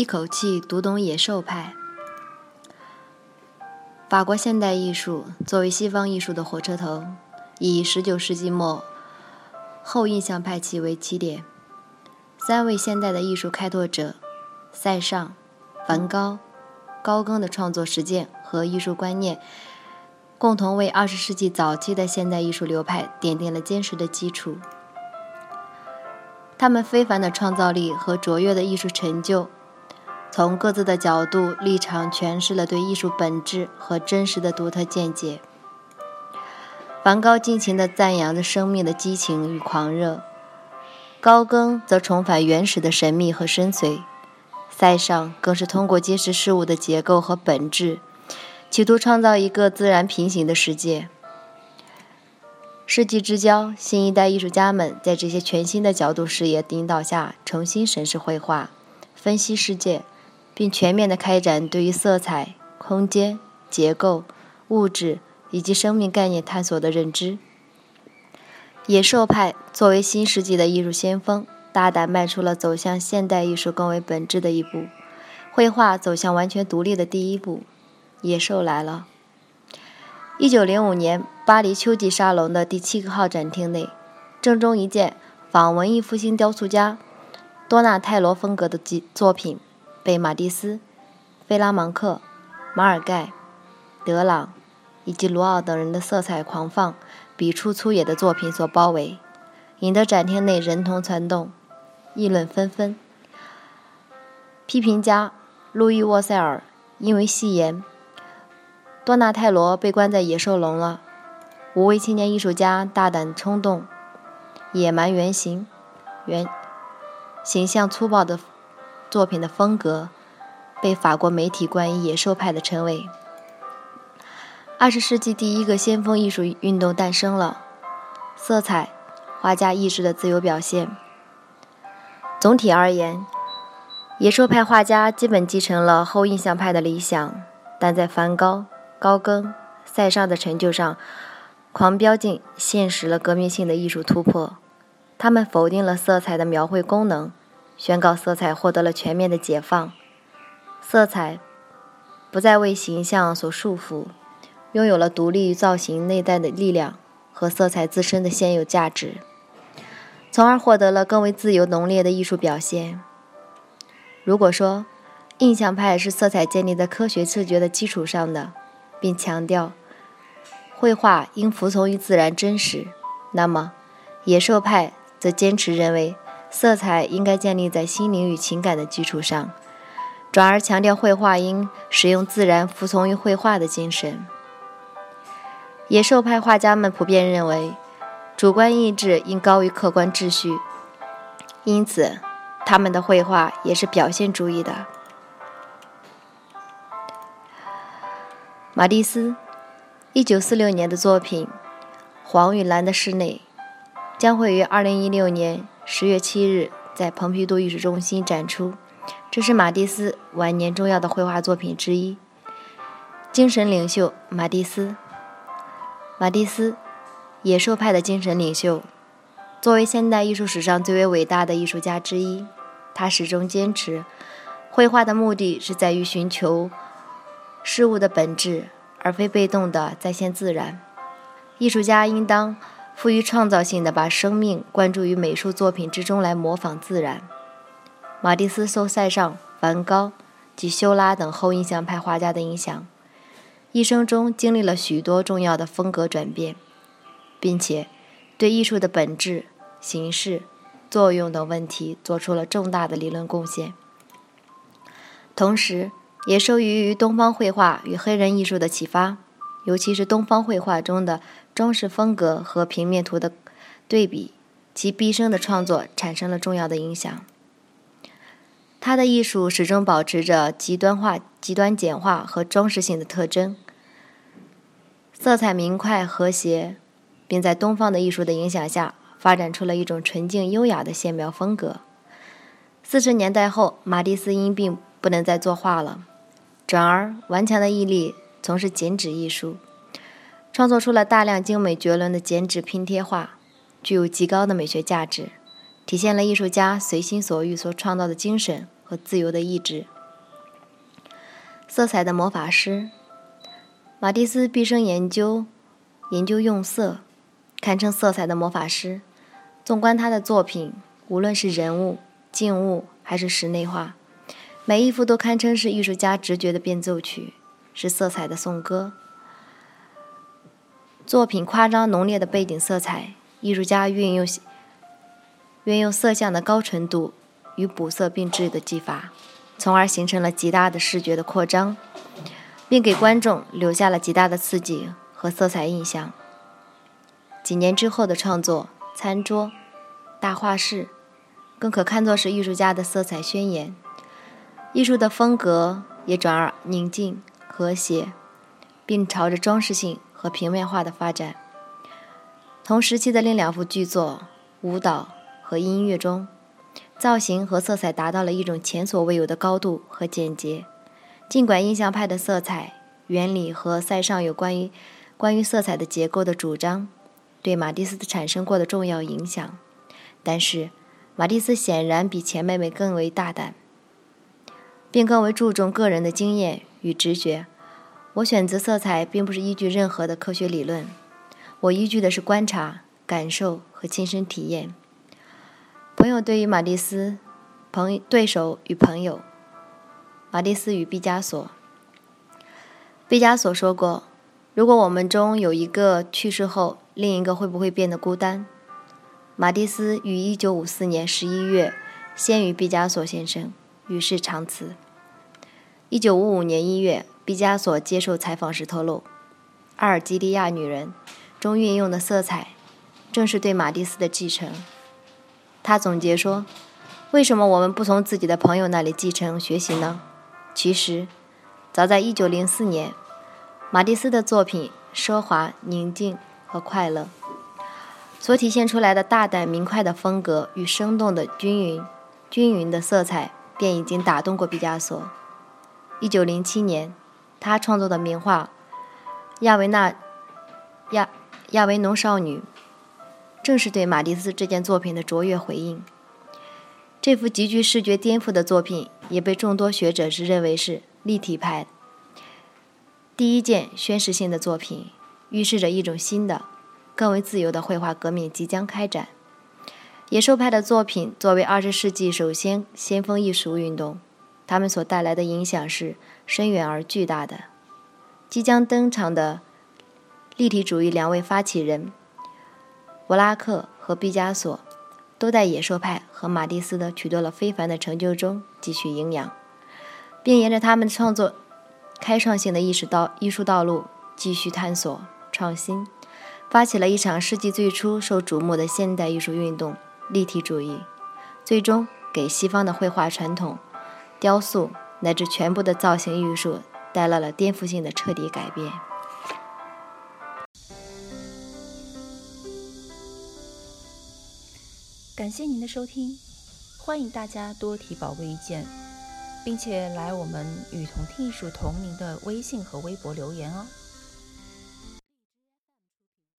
一口气读懂野兽派。法国现代艺术作为西方艺术的火车头，以19世纪末后印象派起为起点。三位现代的艺术开拓者——塞尚、梵高、高更的创作实践和艺术观念，共同为20世纪早期的现代艺术流派奠定了坚实的基础。他们非凡的创造力和卓越的艺术成就。从各自的角度立场诠释了对艺术本质和真实的独特见解。梵高尽情地赞扬着生命的激情与狂热，高更则重返原始的神秘和深邃，塞尚更是通过揭示事物的结构和本质，企图创造一个自然平行的世界。世纪之交，新一代艺术家们在这些全新的角度视野引导下，重新审视绘画，分析世界。并全面地开展对于色彩、空间、结构、物质以及生命概念探索的认知。野兽派作为新世纪的艺术先锋，大胆迈出了走向现代艺术更为本质的一步，绘画走向完全独立的第一步。野兽来了。一九零五年，巴黎秋季沙龙的第七个号展厅内，正中一件仿文艺复兴雕塑家多纳泰罗风格的作品。被马蒂斯、费拉芒克、马尔盖、德朗以及卢奥等人的色彩狂放、笔触粗野的作品所包围，引得展厅内人头攒动，议论纷纷。批评家路易·沃塞尔因为戏言：“多纳泰罗被关在野兽笼了。”五位青年艺术家大胆冲动、野蛮原型、原形象粗暴的。作品的风格被法国媒体冠以“野兽派”的称谓。二十世纪第一个先锋艺术运动诞生了，色彩，画家意志的自由表现。总体而言，野兽派画家基本继承了后印象派的理想，但在梵高、高更、塞尚的成就上，狂飙进现实了革命性的艺术突破。他们否定了色彩的描绘功能。宣告色彩获得了全面的解放，色彩不再为形象所束缚，拥有了独立于造型内在的力量和色彩自身的现有价值，从而获得了更为自由浓烈的艺术表现。如果说印象派是色彩建立在科学视觉的基础上的，并强调绘画应服从于自然真实，那么野兽派则坚持认为。色彩应该建立在心灵与情感的基础上，转而强调绘画应使用自然、服从于绘画的精神。野兽派画家们普遍认为，主观意志应高于客观秩序，因此他们的绘画也是表现主义的。马蒂斯，一九四六年的作品《黄与蓝的室内》，将会于二零一六年。十月七日，在蓬皮杜艺术中心展出。这是马蒂斯晚年重要的绘画作品之一。精神领袖马蒂斯，马蒂斯，野兽派的精神领袖。作为现代艺术史上最为伟大的艺术家之一，他始终坚持，绘画的目的是在于寻求事物的本质，而非被动的再现自然。艺术家应当。富于创造性的把生命灌注于美术作品之中来模仿自然。马蒂斯受塞尚、梵高及修拉等后印象派画家的影响，一生中经历了许多重要的风格转变，并且对艺术的本质、形式、作用等问题做出了重大的理论贡献。同时，也受益于东方绘画与黑人艺术的启发。尤其是东方绘画中的装饰风格和平面图的对比，其毕生的创作产生了重要的影响。他的艺术始终保持着极端化、极端简化和装饰性的特征，色彩明快和谐，并在东方的艺术的影响下发展出了一种纯净优雅的线描风格。四十年代后，马蒂斯因病不能再作画了，转而顽强的毅力从事剪纸艺术，创作出了大量精美绝伦的剪纸拼贴画，具有极高的美学价值。体现了艺术家随心所欲所创造的精神和自由的意志。色彩的魔法师，马蒂斯毕生研究研究用色，堪称色彩的魔法师。纵观他的作品，无论是人物、静物还是室内画，每一幅都堪称是艺术家直觉的变奏曲，是色彩的颂歌。作品夸张浓烈的背景色彩，艺术家运用。运用色相的高纯度与补色并置的技法，从而形成了极大的视觉的扩张，并给观众留下了极大的刺激和色彩印象。几年之后的创作《餐桌》《大画室》，更可看作是艺术家的色彩宣言。艺术的风格也转而宁静和谐，并朝着装饰性和平面化的发展。同时期的另两幅巨作《舞蹈》。和音乐中，造型和色彩达到了一种前所未有的高度和简洁。尽管印象派的色彩原理和塞尚有关于关于色彩的结构的主张对马蒂斯产生过的重要影响，但是马蒂斯显然比前妹妹更为大胆，并更为注重个人的经验与直觉。我选择色彩并不是依据任何的科学理论，我依据的是观察、感受和亲身体验。朋友对于马蒂斯，朋对手与朋友，马蒂斯与毕加索。毕加索说过：“如果我们中有一个去世后，另一个会不会变得孤单？”马蒂斯于1954年11月先于毕加索先生，与世长辞。1955年1月，毕加索接受采访时透露，《阿尔及利亚女人》中运用的色彩，正是对马蒂斯的继承。他总结说：“为什么我们不从自己的朋友那里继承学习呢？其实，早在1904年，马蒂斯的作品奢华、宁静和快乐，所体现出来的大胆明快的风格与生动的均匀、均匀的色彩，便已经打动过毕加索。1907年，他创作的名画《亚维纳亚亚维农少女》。”正是对马蒂斯这件作品的卓越回应。这幅极具视觉颠覆的作品，也被众多学者是认为是立体派第一件宣示性的作品，预示着一种新的、更为自由的绘画革命即将开展。野兽派的作品作为二十世纪首先先锋艺术运动，他们所带来的影响是深远而巨大的。即将登场的立体主义两位发起人。布拉克和毕加索都在野兽派和马蒂斯的取得了非凡的成就中汲取营养，并沿着他们创作开创性的意识道艺术道路继续探索创新，发起了一场世纪最初受瞩目的现代艺术运动——立体主义，最终给西方的绘画传统、雕塑乃至全部的造型艺术带来了颠覆性的彻底改变。感谢您的收听，欢迎大家多提宝贵意见，并且来我们“与同听艺术”同名的微信和微博留言哦。